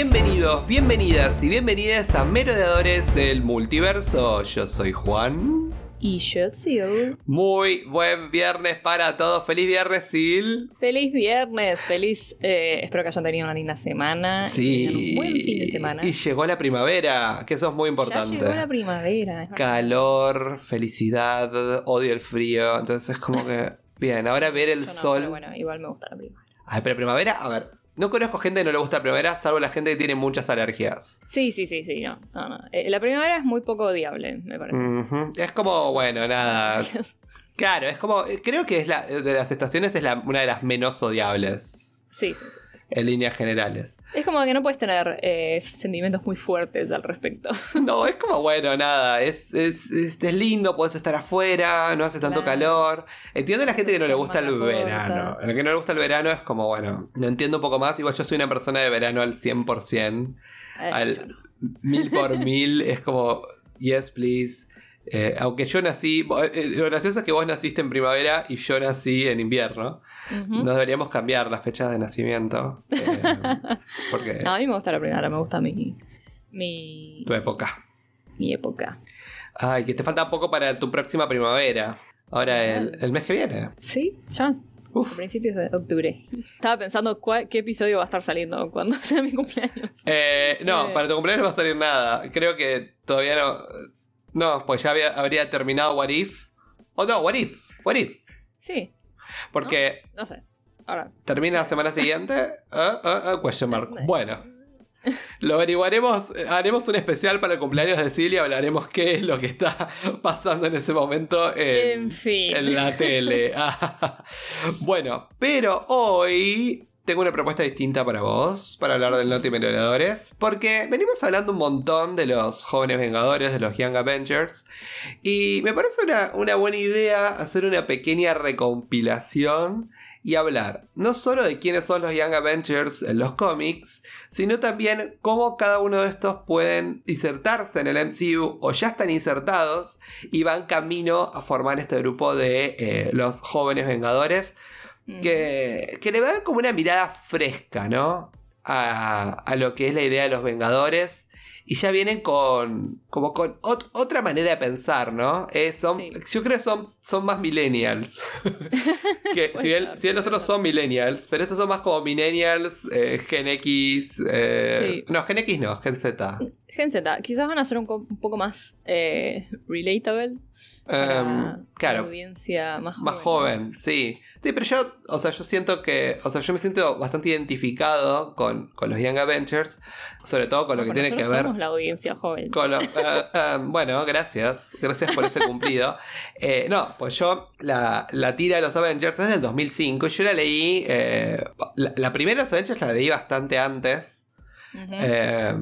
Bienvenidos, bienvenidas y bienvenidas a Merodeadores del Multiverso. Yo soy Juan. Y yo, Sil. Muy buen viernes para todos. Feliz viernes, Sil. Feliz viernes, feliz. eh, espero que hayan tenido una linda semana. Sí. Un buen fin de semana. Y llegó la primavera, que eso es muy ya importante. llegó la primavera. Calor, felicidad, odio el frío. Entonces es como que. Bien, ahora ver el no, sol. pero bueno, igual me gusta la primavera. Ay, pero primavera, a ver. No conozco gente que no le gusta la primavera, salvo la gente que tiene muchas alergias. Sí, sí, sí, sí, no. no, no. Eh, la primavera es muy poco odiable, me parece. Es como, bueno, nada. Claro, es como. Creo que es la, de las estaciones es la- una de las menos odiables. Sí, sí, sí. En líneas generales. Es como que no puedes tener eh, sentimientos muy fuertes al respecto. No, es como, bueno, nada. Es, es, es, es lindo, puedes estar afuera, no hace tanto Claro. calor. Entiendo a la gente que no le gusta el verano. La que no le gusta el verano es como, bueno, lo entiendo un poco más. Igual yo soy una persona de verano al 100%. Eh, al no. mil por mil. es como, yes, please. Eh, aunque yo nací, eh, lo gracioso es que vos naciste en primavera y yo nací en invierno. Nos deberíamos cambiar las fechas de nacimiento. eh, porque No, a mí me gusta la primavera, me gusta mi, mi, tu época. mi época. Ay, que te falta poco para tu próxima primavera. Ahora el, el mes que viene. Sí, ya. A principios de octubre. Estaba pensando cuál- qué episodio va a estar saliendo cuando sea mi cumpleaños. Eh, no, Eh. para tu cumpleaños no va a salir nada. Creo que todavía no. No, pues ya había- habría terminado What If. O no, What If. What If. Sí, Porque no sé. Ahora, termina la semana siguiente. Ah, ah, question mark. Bueno. Lo averiguaremos, eh, haremos un especial para el cumpleaños de Silvia, hablaremos qué es lo que está pasando en ese momento en, en fin. en la tele. Bueno, pero hoy tengo una propuesta distinta para vos, para hablar del Noti Merodeadores, porque venimos hablando un montón de los jóvenes vengadores, de los Young Avengers, y me parece una, una buena idea hacer una pequeña recompilación y hablar no solo de quiénes son los Young Avengers en los cómics, sino también cómo cada uno de estos pueden insertarse en el MCU o ya están insertados y van camino a formar este grupo de eh, los jóvenes vengadores. Que, que le dan como una mirada fresca, ¿no? A, a lo que es la idea de los vengadores. Y ya vienen con. como con ot- otra manera de pensar, ¿no? Eh, son, Sí. Yo creo que son, son más millennials. que si bien, ser, si bien los puede otros ser. son millennials, pero estos son más como millennials, eh, Gen X. eh, Sí. No, Gen X no, Gen Z. Gen Z, quizás van a ser un, un poco más eh, relatable. para Em, la claro, audiencia más joven. Más joven, sí. Sí, pero yo, o sea, yo siento que, o sea, yo me siento bastante identificado con, con los Young Avengers, sobre todo con lo que tiene que ver somos la audiencia joven. con eh, eh, bueno, gracias, gracias por ese cumplido. Eh, no, pues yo, la, la tira de los Avengers es del 2005, yo la leí, eh, la, la primera de los Avengers la leí bastante antes, eh,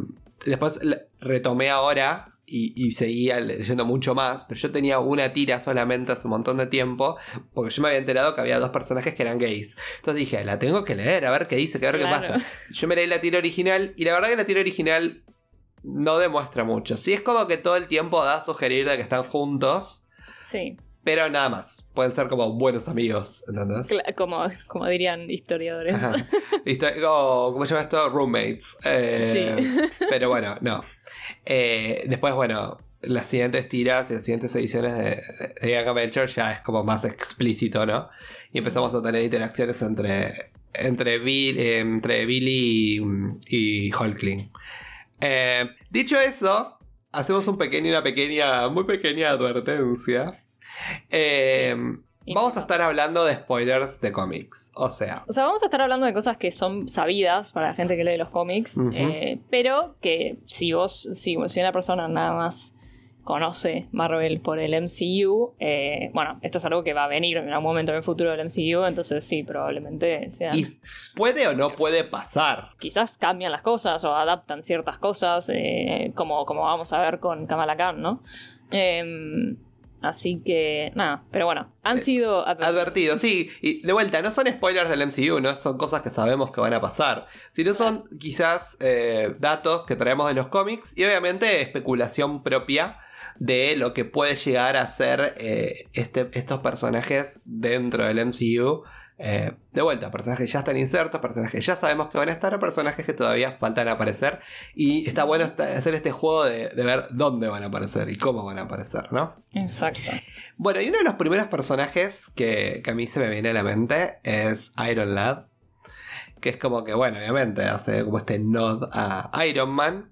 después retomé ahora y, y seguía leyendo mucho más, pero yo tenía una tira solamente hace un montón de tiempo, porque yo me había enterado que había dos personajes que eran gays. Entonces dije, la tengo que leer, a ver qué dice, a ver Claro. qué pasa. Yo me leí la tira original y la verdad que la tira original no demuestra mucho. Sí es como que todo el tiempo da a sugerir de que están juntos, Sí, pero nada más. Pueden ser como buenos amigos, ¿entendés? como, como dirían historiadores. ¿Cómo se llama esto? Roommates. Eh, Pero bueno, no. Eh, después, bueno, las siguientes tiras y las siguientes ediciones de, de Young Adventure ya es como más explícito, ¿no? Y empezamos a tener interacciones entre, entre, Bill, eh, entre Billy y, y Hulkling. Eh, dicho eso, hacemos un pequeño, una pequeña, muy pequeña advertencia. Eh. Vamos a estar hablando de spoilers de cómics. O sea, O sea, vamos a estar hablando de cosas que son sabidas para la gente que lee los cómics, eh, pero que si vos, si, si una persona nada más conoce Marvel por el MCU, eh, bueno, esto es algo que va a venir en algún momento en el futuro del MCU, entonces sí, probablemente y puede o no puede pasar. Quizás cambian las cosas o adaptan ciertas cosas, eh, como, como vamos a ver con Kamala Khan, ¿no? Em, así que, nada, pero bueno, han sido advertidos. Advertido, sí. Y de vuelta, no son spoilers del MCU, no son cosas que sabemos que van a pasar. Sino son quizás eh, datos que traemos de los cómics y obviamente especulación propia de lo que puede llegar a ser eh, este, estos personajes dentro del MCU Eh, de vuelta, personajes que ya están insertos, personajes que ya sabemos que van a estar, o personajes que todavía faltan aparecer. Y está bueno hacer este juego de, ver dónde van a aparecer y cómo van a aparecer, ¿no? Exacto. Bueno, y uno de los primeros personajes que, a mí se me viene a la mente es Iron Lad. Que es como que, bueno, obviamente hace como este nod a Iron Man.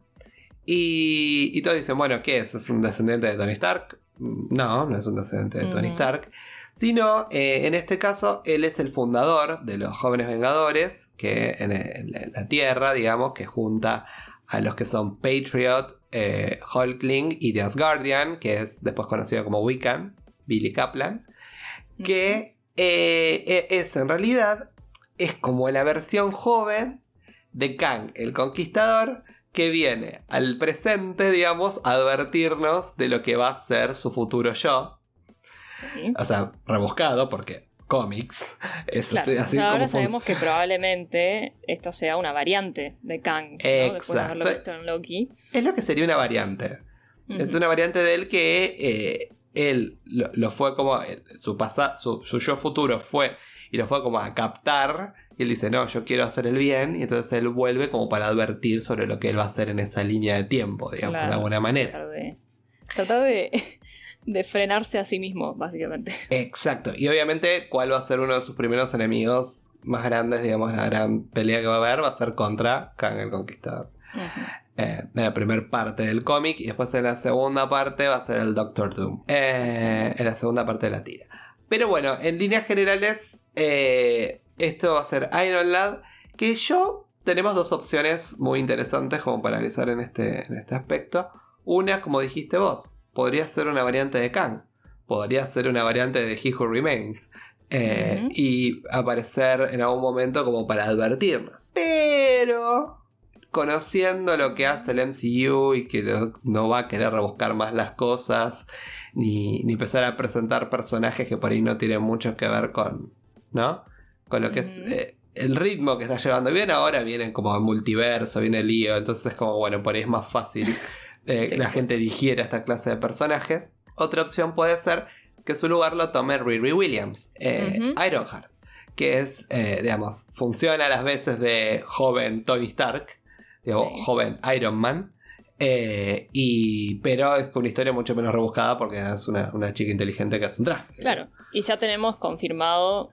Y, y todos dicen, bueno, ¿qué es? ¿Es un descendiente de Tony Stark? No, no es un descendiente de Tony Stark sino eh, en este caso él es el fundador de los jóvenes vengadores, que en, la Tierra, digamos, que junta a los que son Patriot, eh, Hulkling y The Asgardian, que es después conocido como Wiccan, Billy Kaplan, que eh, e, es en realidad, es como la versión joven de Kang, el Conquistador, que viene al presente, digamos, a advertirnos de lo que va a ser su futuro yo, o sea, rebuscado porque cómics. Es así, ahora sabemos que probablemente esto sea una variante de Kang. Exacto. Es lo que sería una variante. Es una variante de él que eh, él lo, fue como. Eh, su, su, yo futuro fue y lo fue como a captar. Y él dice, no, yo quiero hacer el bien. Y entonces él vuelve como para advertir sobre lo que él va a hacer en esa línea de tiempo, digamos, de alguna manera. tratar de de frenarse a sí mismo, básicamente. Exacto. Y obviamente, ¿cuál va a ser uno de sus primeros enemigos más grandes? Digamos, la gran pelea que va a haber va a ser contra Kang el Conquistador. Eh, en la primera parte del cómic y después en la segunda parte va a ser el Doctor Doom. Eh, en la segunda parte de la tira. Pero bueno, en líneas generales, eh, esto va a ser Iron Lad. Que yo tenemos dos opciones muy interesantes como para analizar en este, en este aspecto. Una, como dijiste vos, podría ser una variante de Kang. Podría ser una variante de He Who Remains. Eh, y aparecer en algún momento como para advertirnos. Pero conociendo lo que hace el MCU y que no, va a querer rebuscar más las cosas, ni, empezar a presentar personajes que por ahí no tienen mucho que ver con, ¿no? Con lo que es eh, el ritmo que está llevando. Bien ahora vienen como multiverso, viene el lío, entonces es como, bueno, por ahí es más fácil eh, la gente digiera esta clase de personajes. Otra opción puede ser que su lugar lo tome Riri Williams, eh, Ironheart, que es, eh, digamos, funciona a las veces de joven Tony Stark, digo, joven Iron Man, y, pero es con una historia mucho menos rebuscada porque es una, chica inteligente que hace un traje. Claro, y ya tenemos confirmado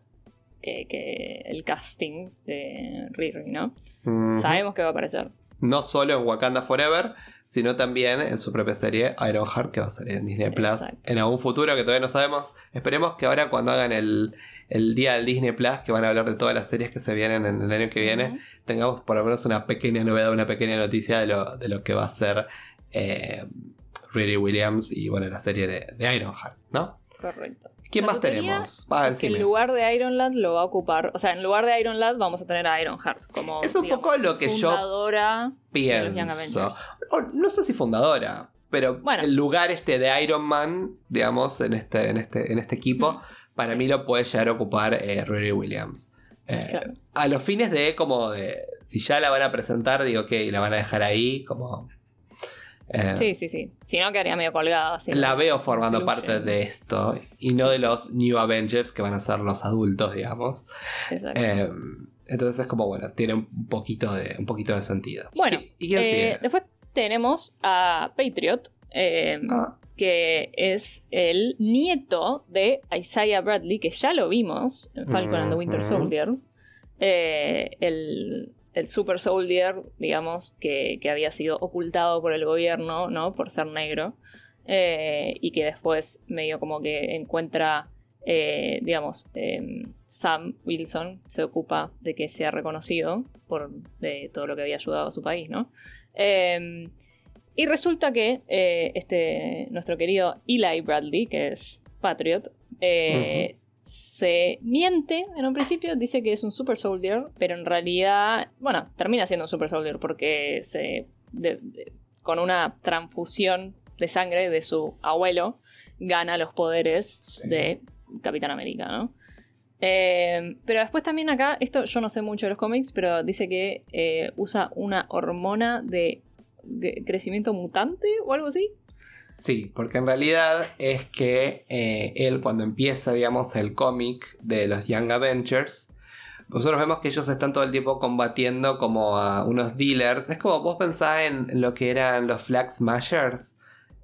que, el casting de Riri, ¿no? Sabemos que va a aparecer. No solo en Wakanda Forever, sino también en su propia serie Ironheart, que va a salir en Disney Plus en algún futuro que todavía no sabemos. Esperemos que ahora cuando hagan el, día del Disney Plus, que van a hablar de todas las series que se vienen en el año que viene, tengamos por lo menos una pequeña novedad, una pequeña noticia de lo, de lo que va a ser eh, Riri Williams y bueno, la serie de, de Ironheart, ¿no? Correcto. ¿Quién más tenemos? que en lugar de Iron Lad lo va a ocupar. O sea, en lugar de Iron Lad vamos a tener a Iron Heart como. Es un poco lo que yo pienso. no sé si fundadora, pero bueno. el lugar este de Iron Man, digamos, en este, en este, en este equipo, para mí lo puede llegar a ocupar eh, Williams. Eh, a los fines de como de. Si ya la van a presentar, digo que la van a dejar ahí, como eh, sí, sí, sí. Si no, quedaría medio colgada. la veo formando parte de esto y no de los New Avengers que van a ser los adultos, digamos. Exacto. Eh, entonces es como, bueno, tiene un poquito de, un poquito de sentido. Bueno, ¿Y eh, después tenemos a Patriot, ah. que es el nieto de Isaiah Bradley, que ya lo vimos en Falcon and the Winter Soldier. el el super soldier, digamos, que, había sido ocultado por el gobierno, ¿no? Por ser negro. Eh, y que después medio como que encuentra, eh, digamos, em, Sam Wilson se ocupa de que sea reconocido por de todo lo que había ayudado a su país, ¿no? Em, y resulta que eh, este, nuestro querido Eli Bradley, que es Patriot, se miente en un principio, dice que es un super soldier, pero en realidad, bueno, termina siendo un super soldier porque se, con una transfusión de sangre de su abuelo gana los poderes de Capitán América, ¿no? Eh, pero después también acá, esto yo no sé mucho de los cómics, pero dice que eh, usa una hormona de crecimiento mutante o algo así. Sí, porque en realidad es que eh, él cuando empieza, digamos, el cómic de los Young Avengers, nosotros vemos que ellos están todo el tiempo combatiendo como a unos dealers. Es como vos pensás en lo que eran los Flag Smashers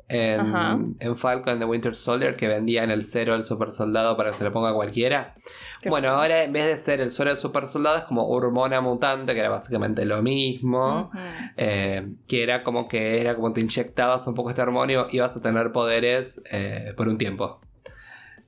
en, en, Falcon the Winter Soldier que vendían el cero del super soldado para que se lo ponga cualquiera. bueno, ahora en vez de ser el suero del super soldado es como hormona mutante, que era básicamente lo mismo. Eh, que era como que era como te inyectabas un poco este hormonio y ibas a tener poderes eh, por un tiempo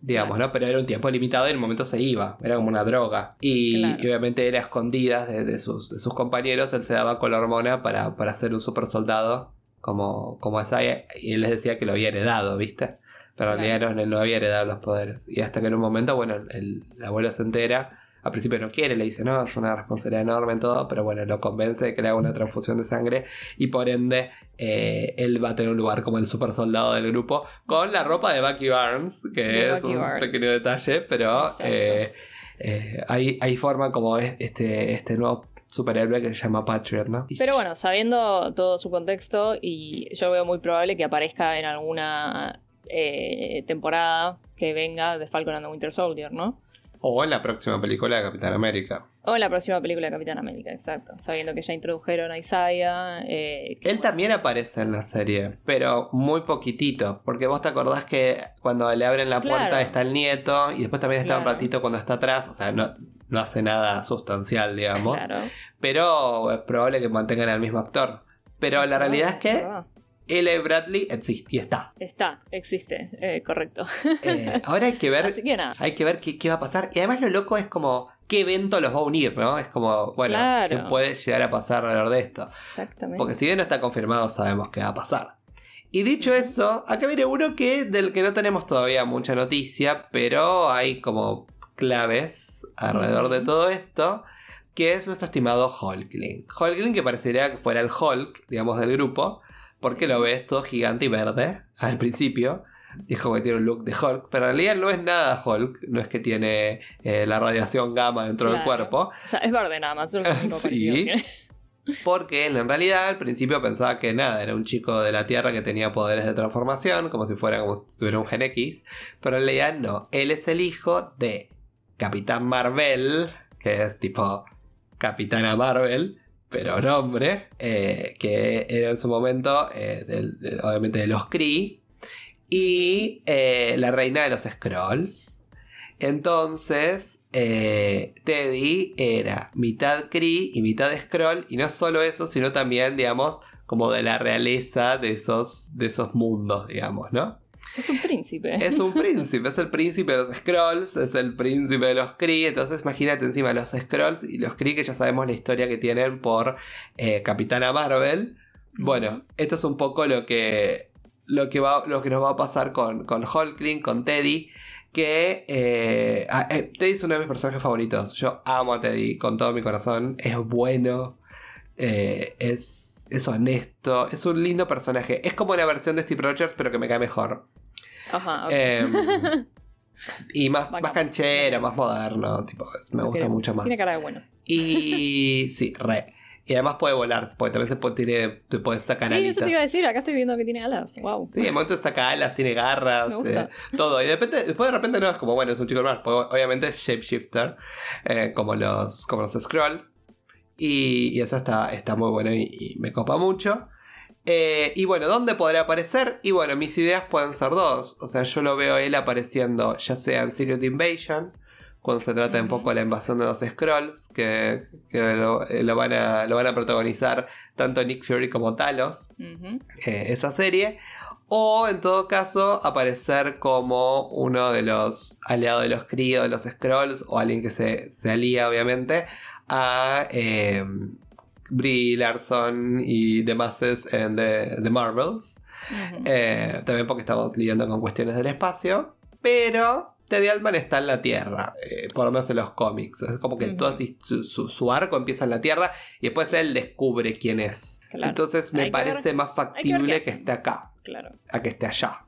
digamos, ¿no? Pero era un tiempo limitado y en un momento se iba, era como una droga. Y, obviamente era escondida de, sus, sus, compañeros, él se daba con la hormona para, para ser un super soldado como, como Isaiah, y él les decía que lo había heredado, ¿viste? Pero en realidad no, no, había heredado los poderes. Y hasta que en un momento, bueno, el, abuelo se entera. Al principio no quiere, le dice, no, es una responsabilidad enorme en todo, pero bueno, lo convence de que le haga una transfusión de sangre y por ende eh, él va a tener un lugar como el super soldado del grupo con la ropa de Bucky Barnes, que es un pequeño detalle, pero eh, eh, forma como este, este nuevo superhéroe que se llama Patriot, ¿no? Pero bueno, sabiendo todo su contexto, y yo veo muy probable que aparezca en alguna eh, temporada que venga de Falcon and Winter Soldier, ¿no? O en la próxima película de Capitán América. O en la próxima película de Capitán América, exacto. Sabiendo que ya introdujeron a Isaiah. Eh, Él también aparece en la serie, pero muy poquitito. Porque vos te acordás que cuando le abren la puerta está el nieto y después también está un ratito cuando está atrás. O sea, no, no hace nada sustancial, digamos. Claro. Pero es probable que mantengan al mismo actor. Pero la realidad es que L. Bradley existe y está. Está, existe, eh, correcto. Eh, ahora hay que ver. Hay que ver qué, va a pasar. Y además lo loco es como qué evento los va a unir, ¿no? Es como, bueno, ¿qué puede llegar a pasar alrededor de esto? Exactamente. Porque si bien no está confirmado, sabemos qué va a pasar. Y dicho eso, acá viene uno que del que no tenemos todavía mucha noticia, pero hay como claves alrededor de todo esto, que es nuestro estimado Hulkling. Hulkling que parecería que fuera el Hulk, digamos, del grupo, porque lo ves todo gigante y verde al principio. Dijo que tiene un look de Hulk, pero en realidad no es nada Hulk, no es que tiene eh, la radiación gamma dentro del cuerpo. O sea, es verde nada más. sí. Porque en realidad al principio pensaba que nada, era un chico de la Tierra que tenía poderes de transformación, como si fuera como si tuviera un Gen X, pero en realidad no, él es el hijo de Capitán Marvel, que es tipo Capitana Marvel, pero nombre, eh, que era en su momento, eh, obviamente, de los Kree, y eh, la reina de los Scrolls. Entonces, Teddy era mitad Kree y mitad Scroll, y no solo eso, sino también, digamos, como de la realeza de esos, de esos mundos, digamos, ¿no? Es un príncipe. Es un príncipe, es el príncipe de los Scrolls, es el príncipe de los Kree. Entonces, imagínate encima los Scrolls y los Kree, que ya sabemos la historia que tienen por eh, Capitana Marvel. Bueno, esto es un poco lo que, lo que, va, lo que nos va a pasar con, con Hulkling, con Teddy. Que eh, ah, eh, Teddy es uno de mis personajes favoritos. Yo amo a Teddy con todo mi corazón. Es bueno. es, es honesto. Es un lindo personaje. Es como la versión de Steve Rogers, pero que me cae mejor. Ajá, em, y más, más canchera, más moderno. Tipo, me gusta mucho más. Tiene cara de bueno. Y sí, re. Y además puede volar, porque también se puede, tiene, te puedes sacar Sí, eso te iba a decir, acá estoy viendo que tiene alas. Wow. Sí, en momento saca alas, tiene garras, eh, todo. Y de repente, después de repente no es como, bueno, es un chico normal. Obviamente es shapeshifter, eh, como los como los scroll. Y, y, eso está, está muy bueno y me copa mucho. Eh, y bueno, ¿dónde podrá aparecer? Y bueno, mis ideas pueden ser dos. O sea, yo lo veo él apareciendo ya sea en Secret Invasion, cuando se trata un poco de la invasión de los Scrolls, que, eh, lo, van a, lo, van a, protagonizar tanto Nick Fury como Talos, eh, esa serie. O en todo caso, aparecer como uno de los aliados de los Kree de los Scrolls, o alguien que se, se alía, obviamente, a Brie Larson y demás en The, Marvels. Eh, también porque estamos lidiando con cuestiones del espacio. Pero Teddy Altman está en la Tierra, eh, por lo menos en los cómics. Es como que todo su, arco empieza en la Tierra y después él descubre quién es. Entonces me parece más factible que, esté acá, claro. a que esté allá.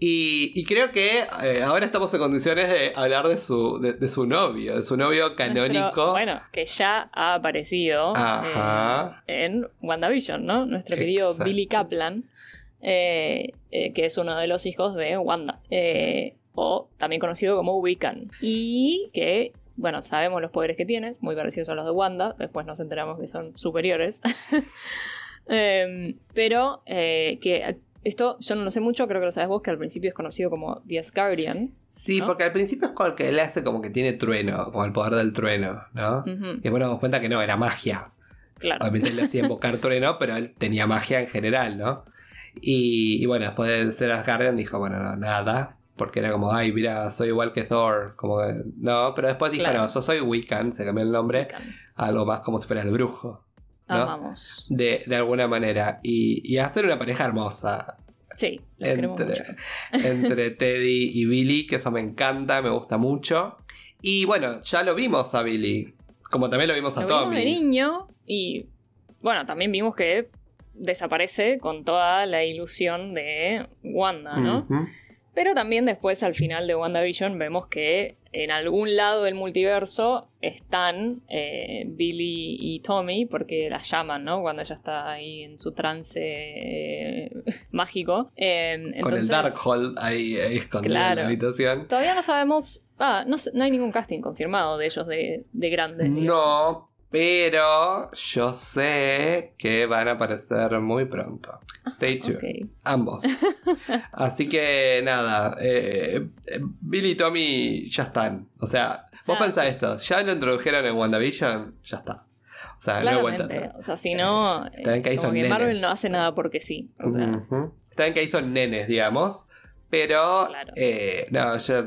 Y, creo que eh, ahora estamos en condiciones de hablar de su, de, su novio, de su novio canónico. bueno, que ya ha aparecido eh, en WandaVision, ¿no? Nuestro querido Billy Kaplan. eh, que es uno de los hijos de Wanda, o también conocido como Wiccan, y que, bueno, sabemos los poderes que tiene, muy parecidos a los de Wanda, después nos enteramos que son superiores, Em, pero eh, que esto yo no lo sé mucho, creo que lo sabes vos, que al principio es conocido como The Asgardian. Sí, ¿no? porque al principio es como que él hace como que tiene trueno, como el poder del trueno, ¿no? Y después nos damos cuenta que no, era magia. claro. Obviamente él le hacía invocar trueno, pero él tenía magia en general, ¿no? Y, y bueno, después de ser Asgardian dijo, bueno, no, nada. Porque era como, ay, mira, soy igual que Thor. Como que, no, pero después dijo, Claro. no, yo soy Wiccan, se cambió el nombre, Wiccan. algo más como si fuera el brujo. ¿No? Amamos. De, de alguna manera. Y, y hacen una pareja hermosa. Sí, mucho. entre, entre Teddy y Billy, que eso me encanta, me gusta mucho. Y bueno, ya lo vimos a Billy, como también lo vimos a Lo vimos de Tommy. niño y bueno, también vimos que desaparece con toda la ilusión de Wanda, ¿no? Pero también después al final de WandaVision vemos que en algún lado del multiverso están eh, Billy y Tommy, porque la llaman, ¿no? Cuando ella está ahí en su trance eh, mágico. Eh, Con el Darkhold ahí, ahí escondido en la habitación. Todavía no sabemos. Ah, no, no hay ningún casting confirmado de ellos de, de grandes. No, pero yo sé que van a aparecer muy pronto. Stay tuned. Ok. Ambos. Así que nada, eh, eh, Billy y Tommy ya están. O sea, vos Ah, pensás esto, ya lo introdujeron en WandaVision, ya está. O sea, no hay vuelta Claramente. O sea, si no. eh, como que nenes. Marvel no hace nada porque sí. O sea, Ujú. Está bien que ahí son nenes, digamos. Pero, Claro. eh, no, ya,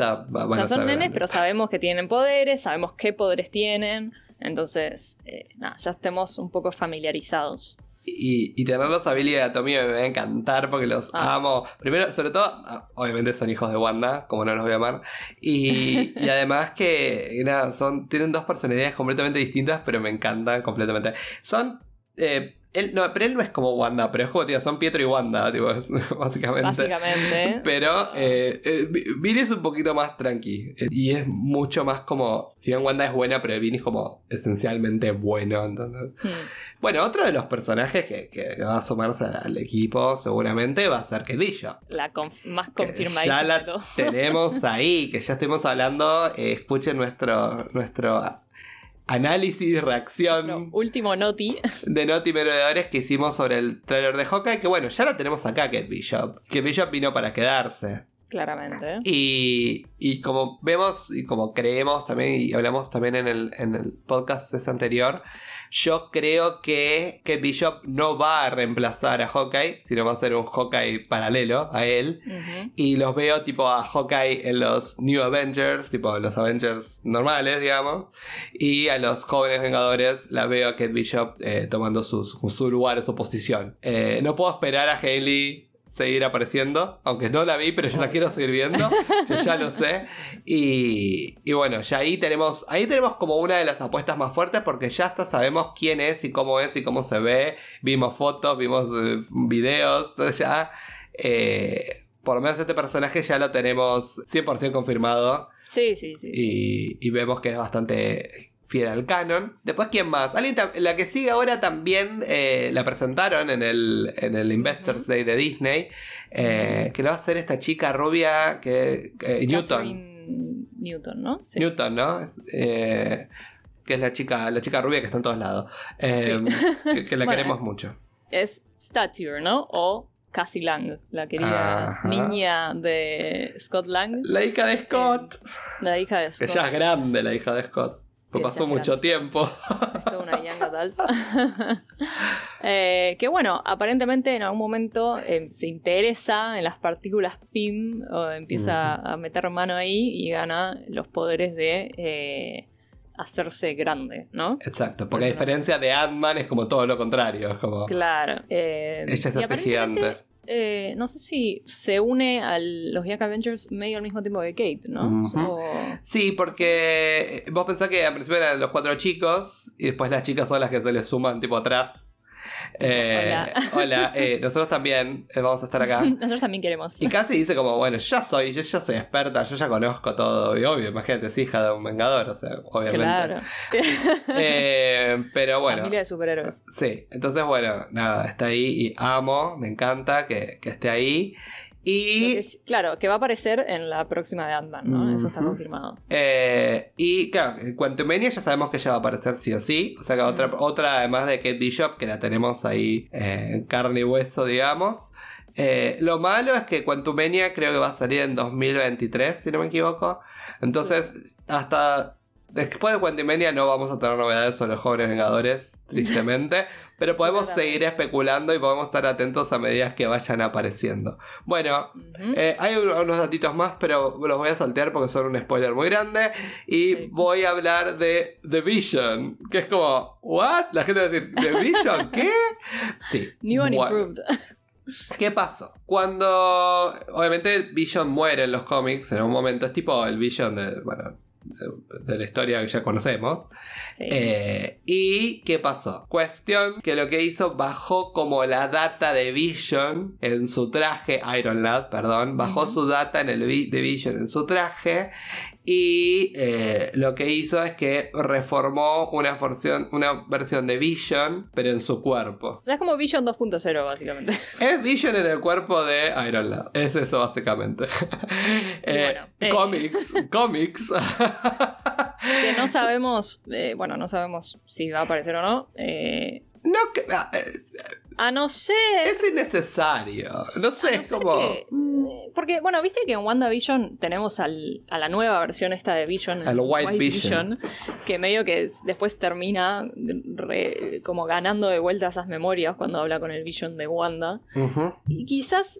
o van sea, a son nenes, pero sabemos que tienen poderes, sabemos qué poderes tienen. Entonces, eh, nada, ya estemos un poco familiarizados. Y, y tenerlos a Billy y a Tommy me va a encantar porque los Ah. amo. Primero, sobre todo, ah, obviamente son hijos de Wanda, como no los voy a amar. Y, y además que nada, son, tienen dos personalidades completamente distintas, pero me encantan completamente. Son. eh, él, no, pero él no es como Wanda, pero es como, tío, son Pietro y Wanda, tipo, es- básicamente. Básicamente. Pero eh, eh, Billy es un poquito más tranqui. eh, Y es mucho más como. Si bien Wanda es buena, pero Billy es como esencialmente bueno. Entonces. Hmm. Bueno, otro de los personajes que, que va a sumarse al equipo seguramente va a ser Bishop. La conf- más que confirmadísima Ya la tenemos ahí, que ya estuvimos hablando. eh, escuchen nuestro, nuestro análisis, reacción último noti. de Noti Merodeadores que hicimos sobre el trailer de Hawkeye. Que bueno, ya lo tenemos acá, Kate Bishop. Kate Bishop vino para quedarse. Claramente. Y, y como vemos y como creemos también, y hablamos también en el, en el podcast ese anterior, yo creo que, que Bishop no va a reemplazar a Hawkeye, sino va a ser un Hawkeye paralelo a él. Y los veo tipo a Hawkeye en los New Avengers, tipo los Avengers normales, digamos. Y a los jóvenes Vengadores la veo a Kate Bishop eh, tomando su, su- lugar, su posición. Eh, no puedo esperar a Hailey seguir apareciendo, aunque no la vi, pero yo la quiero seguir viendo, yo ya lo sé. Y, y bueno, ya ahí tenemos, ahí tenemos como una de las apuestas más fuertes porque ya hasta sabemos quién es y cómo es y cómo se ve. Vimos fotos, vimos eh, videos, todo ya. eh, por lo menos este personaje ya lo tenemos 100% confirmado Sí, sí, sí. sí. y, y vemos que es bastante fiel al canon. Después, ¿quién más? Alguien la que sigue ahora también eh, la presentaron en el, en el Investors Day de Disney, eh, que lo va a hacer esta chica rubia que... eh, Newton. Newton, ¿no? Sí. Newton, ¿no? Es, que es la chica, la chica rubia que está en todos lados. Que, que la Bueno, queremos mucho. Es Stature, ¿no? O Cassie Lang, la querida Ajá. niña de Scott Lang, La hija de Scott. la hija de Que Scott. ya es grande la hija de Scott. Pues pasó mucho tiempo. Es toda una young adult. Eh, que bueno, aparentemente en algún momento eh, se interesa en las partículas PIM o empieza a meter mano ahí y gana los poderes de eh, hacerse grande, ¿no? Exacto, porque a diferencia de Ant-Man es como todo lo contrario. Es como... Claro. eh, Ella se hace aparentemente, gigante. Eh, no sé si se une a los Young Avengers medio al mismo tiempo que Kate, ¿no? O- Sí, porque vos pensás que al principio eran los cuatro chicos y después las chicas son las que se les suman tipo atrás. Eh, Hola. hola, eh, nosotros también eh, vamos a estar acá. Nosotros también queremos. Y casi dice como, bueno, ya soy, yo ya soy experta, yo ya conozco todo. Y obvio, imagínate, es hija de un vengador, o sea, obviamente. Claro. Eh, pero bueno. Familia de superhéroes. Sí, entonces bueno, nada, está ahí y amo, me encanta que, que esté ahí. Y, que claro, que va a aparecer en la próxima de Ant-Man, ¿no? Eso está confirmado. eh, y claro, Quantumania ya sabemos que ella va a aparecer sí o sí. O sea que otra, otra además de Kate Bishop, que la tenemos ahí eh, en carne y hueso, digamos. Eh, lo malo es que Quantumania creo que va a salir en 2023, si no me equivoco. Entonces, hasta después de Quantumania no vamos a tener novedades sobre los jóvenes vengadores, tristemente. pero podemos seguir especulando y podemos estar atentos a medida que vayan apareciendo. Bueno, eh, hay un- unos datitos más, pero los voy a saltear porque son un spoiler muy grande. Y Sí. voy a hablar de The Vision, que es como, ¿what? La gente va a decir, ¿The Vision? ¿Qué? Sí. New and Bueno. improved. ¿Qué pasó? Cuando obviamente Vision muere en los cómics en un momento, es tipo el Vision de, bueno, de, la historia que ya conocemos. Sí. Eh, ¿Y qué pasó? Cuestión que lo que hizo bajó como la data de Vision en su traje, Iron Lad, perdón, bajó su data en el de Vision en su traje y eh, lo que hizo es que reformó una versión, una versión de Vision, pero en su cuerpo. O sea, es como Vision 2.0, básicamente. Es Vision en el cuerpo de Iron Lad. Es eso básicamente. Eh, bueno, eh. Comics, comics. que no sabemos, eh, bueno, no sabemos si va a aparecer o no. eh, no, que- ah, a no ser. es innecesario. No sé, es como. que- porque, bueno, viste que en WandaVision tenemos al, a la nueva versión esta de Vision, Al White Vision. que medio que es- después termina re- como ganando de vuelta esas memorias cuando habla con el Vision de Wanda. Y quizás.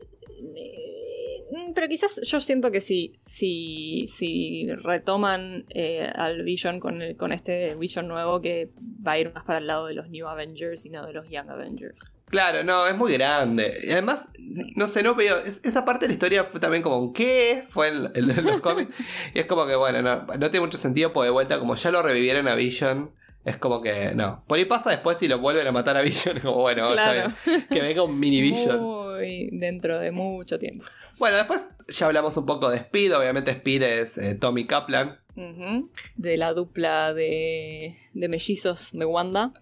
eh, pero quizás yo siento que si, si, si retoman eh, al Vision con, el- con este Vision nuevo, que va a ir más para el lado de los New Avengers y no de los Young Avengers. Claro, no, es muy grande. Y además, no sé, no veo. es- esa parte de la historia fue también como un ¿qué? Fue en, en los cómics. y es como que, bueno, no, no tiene mucho sentido porque de vuelta, como ya lo revivieron a Vision. Es como que no. Por ahí pasa después si lo vuelven a matar a Vision. Como bueno, Claro. está bien. Que venga un mini Vision. Muy dentro de mucho tiempo. Bueno, después ya hablamos un poco de Speed. Obviamente, Speed es eh, Tommy Kaplan. De la dupla de, de mellizos de Wanda.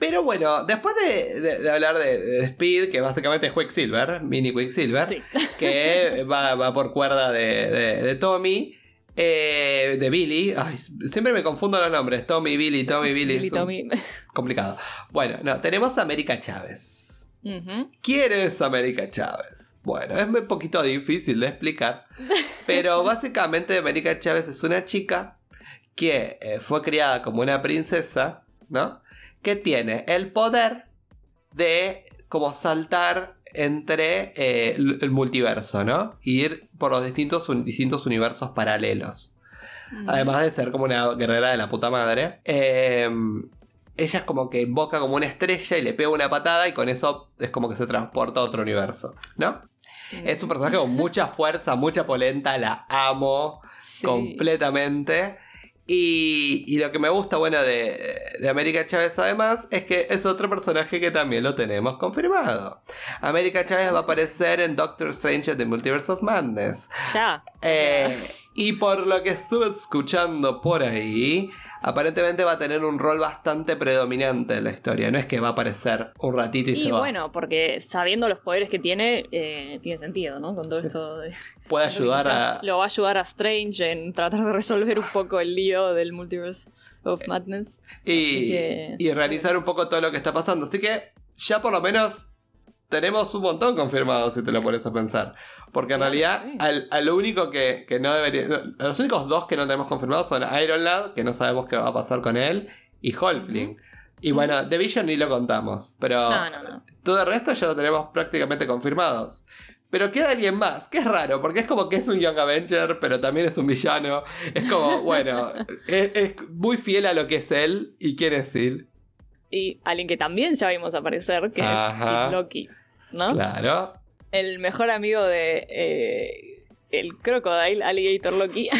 Pero bueno, después de, de- de hablar de, de Speed, que básicamente es Quicksilver, mini Quicksilver, Sí. que va, va por cuerda de, Tommy, eh, de Billy. Ay, siempre me confundo los nombres. Tommy, Billy, Tommy, Billy. Billy Tommy. Complicado. Bueno, no, tenemos a América Chávez. ¿Quién es América Chávez? Bueno, es un poquito difícil de explicar, pero básicamente América Chávez es una chica que eh, fue criada como una princesa, ¿no? Que tiene el poder de como saltar entre eh, el multiverso, ¿no? Ir por los distintos, un- distintos universos paralelos. Además de ser como una guerrera de la puta madre. eh, ella es como que invoca como una estrella y le pega una patada y con eso es como que se transporta a otro universo, ¿no? Es un personaje con mucha fuerza, mucha polenta, la amo Sí. completamente. Y, y lo que me gusta, bueno, de, de América Chávez además es que es otro personaje que también lo tenemos confirmado. América Chávez va a aparecer en Doctor Strange the Multiverse of Madness. Ya. Eh, y por lo que estuve escuchando por ahí, aparentemente va a tener un rol bastante predominante en la historia. No es que va a aparecer un ratito y, Y se va. bueno, porque sabiendo los poderes que tiene, eh, tiene sentido, ¿no? Con todo esto de... Puede ayudar a. Lo va a ayudar a Strange en tratar de resolver un poco el lío del Multiverse of Madness. Así Y, que- y realizar un poco todo lo que está pasando. Así que ya por lo menos tenemos un montón confirmado si te lo pones a pensar. Porque en Claro, realidad, sí. al, al único que, que no debería. los únicos dos que no tenemos confirmados son Iron Lad, que no sabemos qué va a pasar con él, y Hulkling. Y bueno, The Vision ni lo contamos. Pero No, no, no. todo el resto ya lo tenemos prácticamente confirmados. Pero queda alguien más, que es raro, porque es como que es un Young Avenger, pero también es un villano. Es como, bueno, es, es muy fiel a lo que es él y quién es él. Y alguien que también ya vimos aparecer, que Ajá. es Kid Loki, ¿no? Claro. El mejor amigo de eh, el Crocodile, Alligator Loki.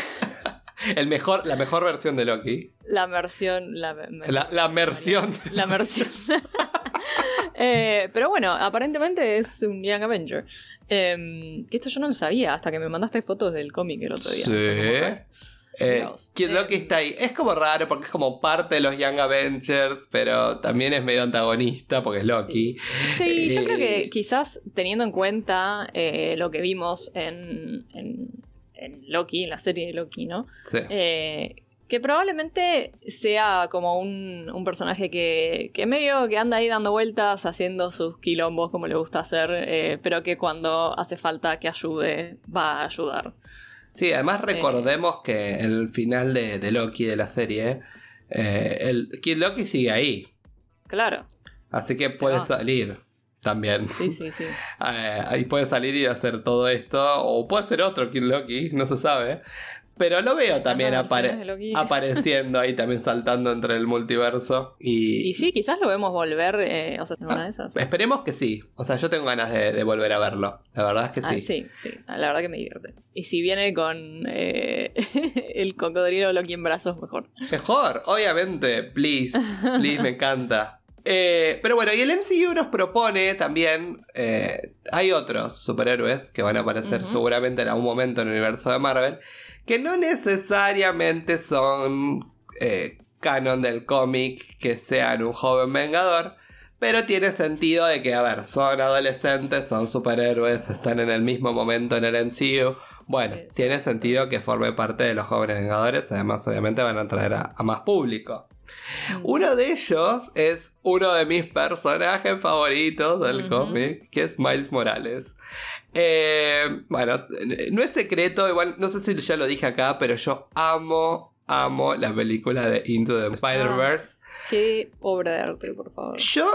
El mejor, la mejor versión de Loki. la versión... La, La, la versión. la versión. Eh, pero bueno, aparentemente es un Young Avenger. Em, que esto yo no lo sabía hasta que me mandaste fotos del cómic el otro día. Sí. Eh. Kid Loki Eh, está ahí. Es como raro porque es como parte de los Young Avengers, pero también es medio antagonista porque es Loki. Sí, yo creo Eh, que quizás teniendo en cuenta eh, lo que vimos en, en, en Loki, en la serie de Loki, ¿no? Sí. Eh, que probablemente sea como un, un personaje que, que medio que anda ahí dando vueltas, haciendo sus quilombos como le gusta hacer, eh, pero que cuando hace falta que ayude, va a ayudar. Sí, Eh. además recordemos que el final de, de Loki de la serie, eh, el Kid Loki sigue ahí. Claro, Así que puede salir también. sí, sí, sí. Eh, ahí puede salir y hacer todo esto. O puede ser otro Kid Loki, no se sabe. Pero lo veo también apare- apareciendo ahí, también saltando entre el multiverso. Y, Y sí, quizás lo vemos volver, eh, o sea, en una de esas. esperemos que sí. O sea, yo tengo ganas de, de volver a verlo. La verdad es que Ah, sí. sí, sí, la verdad que me divierte. Y si viene con eh, el cocodrilo Loki en brazos, mejor. Mejor, obviamente. Please. Please, me encanta. Eh, pero bueno, y el MCU nos propone también. eh, hay otros superhéroes que van a aparecer seguramente en algún momento en el universo de Marvel. Que no necesariamente son eh, canon del cómic que sean un joven vengador. Pero tiene sentido de que, a ver, son adolescentes, son superhéroes, están en el mismo momento en el MCU. Bueno, Sí, tiene sentido que forme parte de los jóvenes vengadores. Además, obviamente van a traer a, a más público. Uno de ellos es uno de mis personajes favoritos del cómic, que es Miles Morales. Eh, bueno, no es secreto, igual no sé si ya lo dije acá, pero yo amo, amo la película de Into the Spider-Verse. Qué obra de arte, por favor. Yo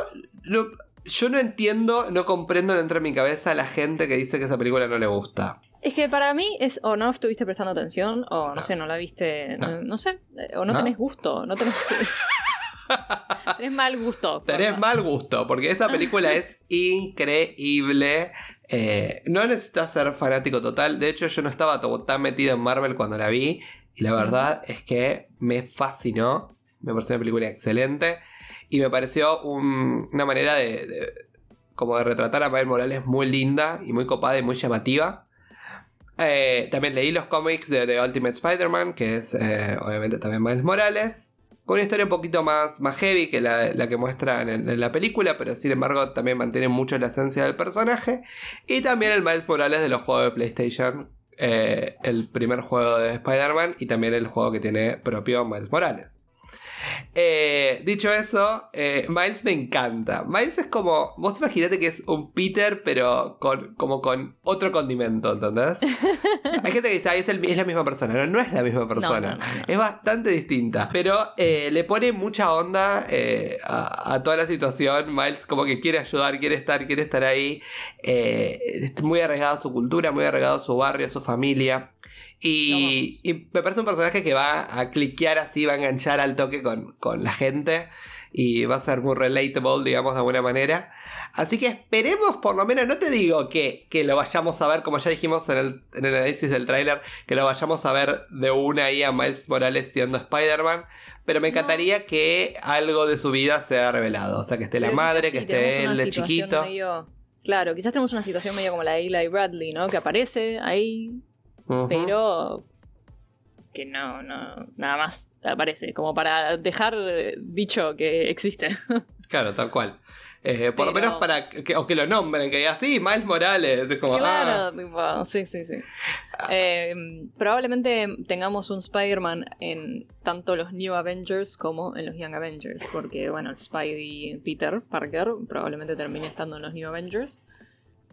no, yo no entiendo, no comprendo, no entra en mi cabeza la gente que dice que esa película no le gusta. Es que para mí es o no estuviste prestando atención, o no, sé, no la viste, no, no sé, eh, o no, ¿No? tenés gusto, no tenés... tenés mal gusto. Tenés mal gusto, porque esa película es increíble. Eh, no necesitas ser fanático total. De hecho, yo no estaba tan metido en Marvel cuando la vi. Y la verdad es que me fascinó. Me pareció una película excelente. Y me pareció un- una manera de, de- como de retratar a Miles Morales muy linda y muy copada y muy llamativa. Eh, también leí los cómics de The Ultimate Spider-Man, que es eh, obviamente también Miles Morales. Con una historia un poquito más, más heavy que la, que muestran en, en la película, pero sin embargo también mantiene mucho la esencia del personaje. Y también el Miles Morales de los juegos de PlayStation, eh, el primer juego de Spider-Man y también el juego que tiene propio Miles Morales. Eh, dicho eso, eh, Miles me encanta. Miles es como. Vos imaginate que es un Peter, pero con, como con otro condimento, ¿entendés? Hay gente que dice, "Ay, es, el- es la misma persona. No, no es la misma persona. no, no, no. Es bastante distinta. Pero eh, le pone mucha onda a, a toda la situación. Miles como que quiere ayudar, quiere estar, quiere estar ahí. Es muy arraigado a su cultura, muy arraigado a su barrio, a su familia. Y, y me parece un personaje que va a cliquear así, va a enganchar al toque con, con la gente. Y va a ser muy relatable, digamos, de alguna manera. Así que esperemos, por lo menos, no te digo que, que lo vayamos a ver, como ya dijimos en el, en el análisis del tráiler, que lo vayamos a ver de una ahí a Miles Morales siendo Spider-Man. Pero me No. encantaría que algo de su vida sea revelado. O sea, que esté la madre, que esté él de chiquito. medio- Claro, quizás tenemos una situación medio como la de Eli Bradley, ¿no? Que aparece ahí, Pero que no, no, nada más aparece, como para dejar eh, dicho que existe. Claro, tal cual. Eh, por lo Pero- menos para que, o que lo nombren, que diga así, Miles Morales. Es como, claro, ah, tipo, sí, sí, sí. Eh, probablemente tengamos un Spider-Man en tanto los New Avengers como en los Young Avengers, porque, bueno, Spidey Peter Parker probablemente termine estando en los New Avengers.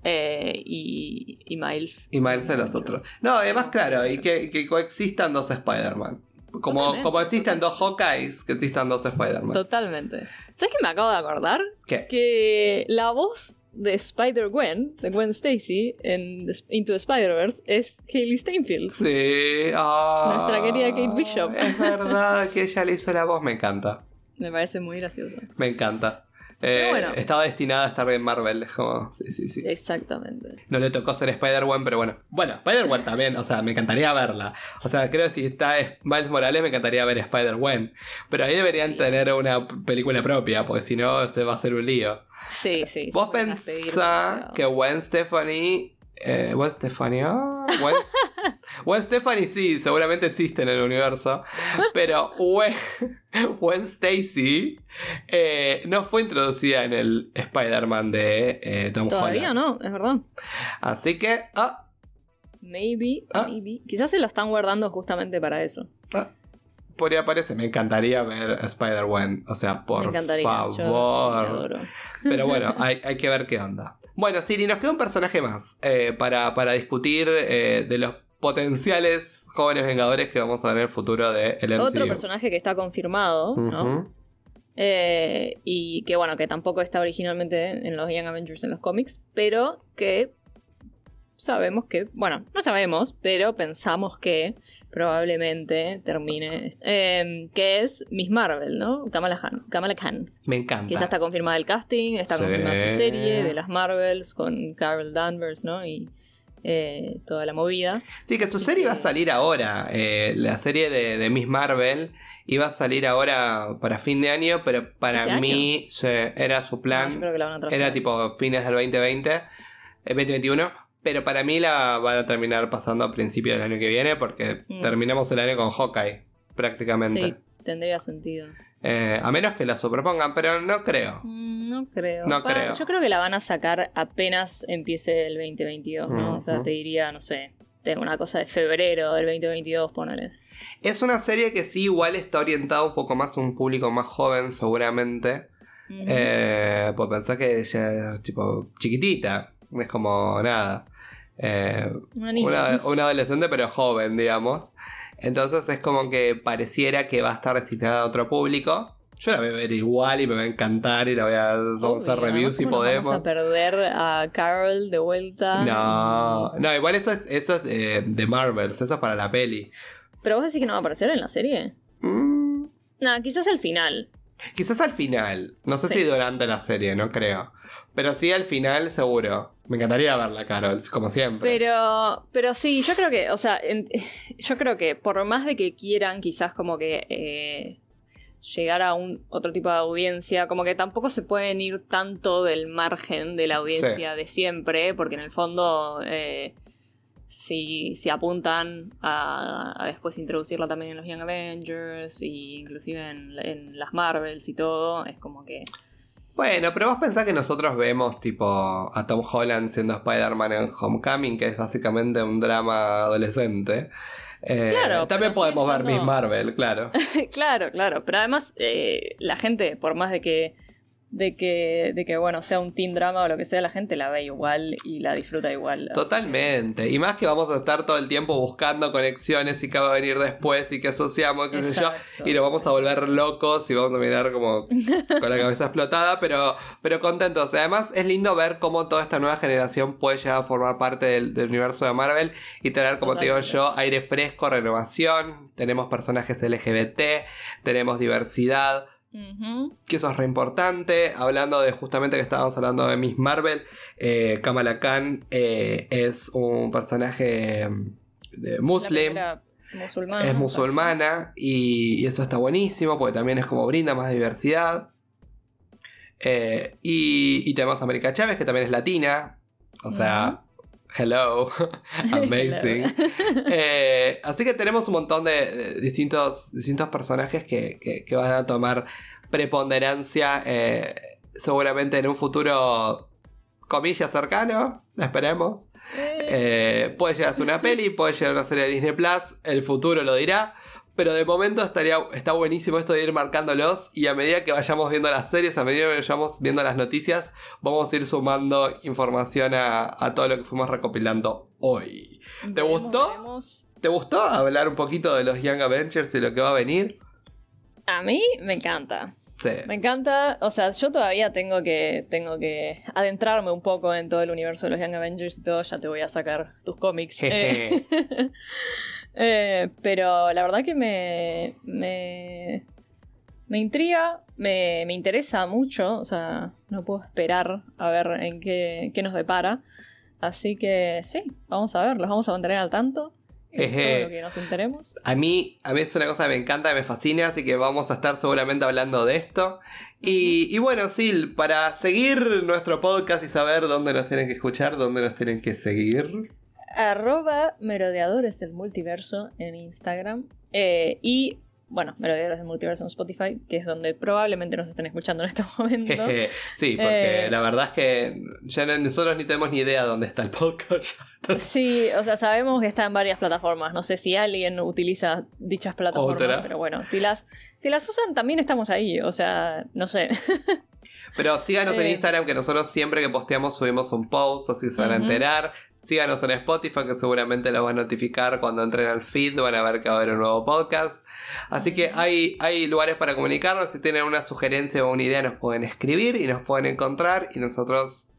Eh, y, y Miles. y Miles en los otros. No, además, claro, y que, que coexistan dos Spider-Man. Como, Totalmente. como existen dos Hawkeyes, que existan dos Spider-Man. Totalmente. ¿Sabes qué me acabo de acordar? ¿Qué? Que la voz de Spider-Gwen, de Gwen Stacy, en Into the Spider-Verse, es Hailey Steinfeld. Sí. ah, Nuestra querida Kate Bishop. Es verdad que ella le hizo la voz, me encanta. Me parece muy gracioso. Me encanta. Eh, bueno. Estaba destinada a estar en Marvel. como, sí, sí, sí. Exactamente. No le tocó ser Spider-Man, pero bueno. Bueno, Spider-Man también, o sea, me encantaría verla. O sea, creo que si está Miles Morales, me encantaría ver Spider-Man. Pero ahí deberían Sí. tener una película propia, porque si no, se va a hacer un lío. Sí, sí. Vos pensás que Gwen Stefani. Eh, Gwen Stefani. ah, Gwen, Gwen Stefani sí, seguramente existe en el universo. Pero Gwen, Gwen Stacy eh, no fue introducida en el Spider-Man de eh, Tom Todavía Holland. no, es verdad. Así que. Ah, Maybe, Ah. maybe. Quizás se lo están guardando justamente para eso. ah, por ahí aparece. Me encantaría ver a Spider-Man. O sea, por Me encantaría. Yo sí, favor. adoro. Pero bueno, hay, hay que ver qué onda. Bueno, Siri, nos queda un personaje más eh, para, para discutir eh, de los potenciales jóvenes vengadores que vamos a ver en el futuro de el MCU. Otro personaje que está confirmado, ¿no? Eh, y que bueno, que tampoco está originalmente en los Young Avengers en los cómics, pero que sabemos que, bueno, no sabemos, pero pensamos que probablemente termine, eh, que es Miss Marvel, ¿no? Kamala Khan, Kamala Khan, Me encanta. que ya está confirmada el casting, está Sí. confirmada su serie de las Marvels con Carol Danvers, ¿no? Y eh, toda la movida. Sí, que su serie va a salir ahora. eh, la serie de, de Miss Marvel iba a salir ahora para fin de año, pero para ¿Este mí se- era su No, plan. yo creo que la van a. Era tipo fines del 2020, eh, 2021. Pero para mí la van a terminar pasando a principios del año que viene porque Mm. terminamos el año con Hawkeye, prácticamente. Sí, tendría sentido. Eh, a menos que la superpongan, pero no creo. Mm, No creo. No creo. Yo creo que la van a sacar apenas empiece el 2022, ¿no? O sea, te diría, no sé, tengo una cosa de febrero del 2022, ponele. Es una serie que sí, igual está orientada un poco más a un público más joven, seguramente. Ujú. Eh, pues pensá que ella es tipo chiquitita. Es como nada. Eh, una niña. una, una adolescente, pero joven, digamos. Entonces es como que pareciera que va a estar destinada a otro público. Yo la voy a ver igual y me va a encantar y la voy a vamos a hacer reviews si ¿cómo nos podemos. Vamos a perder a Carol de vuelta. No, no, igual eso es, eso es eh, de Marvels, eso es para la peli. Pero vos decís que no va a aparecer en la serie. Mm, No, quizás al final. quizás al final. No sé Sí. si durante la serie, no creo. Pero sí al final, seguro. Me encantaría verla, Carol, como siempre. Pero, pero sí, yo creo que, o sea, en- yo creo que por más de que quieran quizás como que eh, llegar a un otro tipo de audiencia, como que tampoco se pueden ir tanto del margen de la audiencia de siempre, porque en el fondo eh, si, si apuntan a, a después introducirla también en los Young Avengers e inclusive en, en las Marvels y todo, es como que... Bueno, pero vos pensás que nosotros vemos tipo a Tom Holland siendo Spider-Man en Homecoming, que es básicamente un drama adolescente. Eh, Claro, también podemos ver Miss Marvel, claro. claro, claro. Pero además, eh, la gente, por más de que, de que, de que, bueno, sea un teen drama o lo que sea, la gente la ve igual y la disfruta igual. Totalmente. Y más que vamos a estar todo el tiempo buscando conexiones y qué va a venir después y qué asociamos, qué sé yo. Y nos vamos a volver locos y vamos a mirar como con la cabeza explotada, pero, pero contentos. Además, es lindo ver cómo toda esta nueva generación puede llegar a formar parte del, del universo de Marvel y tener, como te digo yo, aire fresco, renovación. Tenemos personajes LGBT, tenemos diversidad. Que eso es re importante. Hablando de justamente que estábamos hablando de Miss Marvel, eh, Kamala Khan eh, es un personaje mm, de muslim, musulmana. es musulmana y, y eso está buenísimo porque también es como brinda más diversidad. Eh, y, y tenemos a América Chávez que también es latina, o sea, hello, amazing. Eh, así que tenemos un montón de, de distintos, distintos personajes que, que- que van a tomar preponderancia eh, seguramente en un futuro, comillas, cercano, esperemos. Eh, Eh, puede llegar a ser una peli, puede llegar a una serie de Disney Plus, el futuro lo dirá. Pero de momento estaría, está buenísimo esto de ir marcándolos y a medida que vayamos viendo las series, a medida que vayamos viendo las noticias, vamos a ir sumando información a, a todo lo que fuimos recopilando hoy. ¿Te gustó? ¿Te gustó hablar un poquito de los Young Avengers y lo que va a venir? A mí me encanta. Sí. Me encanta, o sea, yo todavía tengo que, tengo que adentrarme un poco en todo el universo de los Young Avengers y todo, ya te voy a sacar tus cómics. Eh, eh, pero la verdad que me, me, me intriga, me, me, interesa mucho, o sea, no puedo esperar a ver en qué, qué nos depara. Así que sí, vamos a ver, los vamos a mantener al tanto. Todo lo que nos enteremos. A mí, a mí es una cosa que me encanta, que me fascina, así que vamos a estar seguramente hablando de esto. Y, y, bueno, Sil, para seguir nuestro podcast y saber dónde nos tienen que escuchar, dónde nos tienen que seguir. Arroba merodeadores del multiverso en Instagram. Eh, y bueno, Melodías del Multiverso en Spotify, que es donde probablemente nos estén escuchando en este momento. sí, porque eh, la verdad es que ya nosotros ni tenemos ni idea dónde está el podcast. sí, o sea, sabemos que está en varias plataformas. No sé si alguien utiliza dichas plataformas, pero bueno, si las, si las usan también estamos ahí, o sea, no sé. Pero síganos en eh. Instagram, que nosotros siempre que posteamos subimos un post, así se van a enterar. Síganos en Spotify, que seguramente lo van a notificar cuando entren al feed, van a ver que va a haber un nuevo podcast. Así que hay, hay lugares para comunicarnos. Si tienen una sugerencia o una idea, nos pueden escribir y nos pueden encontrar. Y nosotros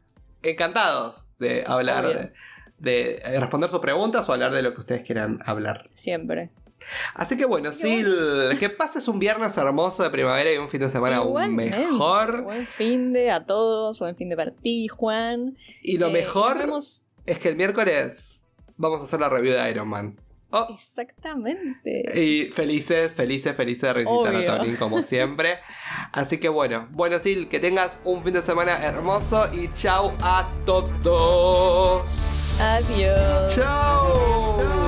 encantados de hablar, de, responder sus preguntas o hablar de lo que ustedes quieran hablar. Siempre. Así que bueno, Sil, que pases un viernes hermoso de primavera y un fin de semana aún mejor. Buen fin de a todos, buen fin de para ti, Juan. Y lo eh, mejor es que el miércoles vamos a hacer la review de Iron Man. Oh. Exactamente. Y felices, felices, felices de revisitar a Tony, como siempre. Así que bueno, bueno, Sil, que tengas un fin de semana hermoso y chao a todos. Adiós. Chao.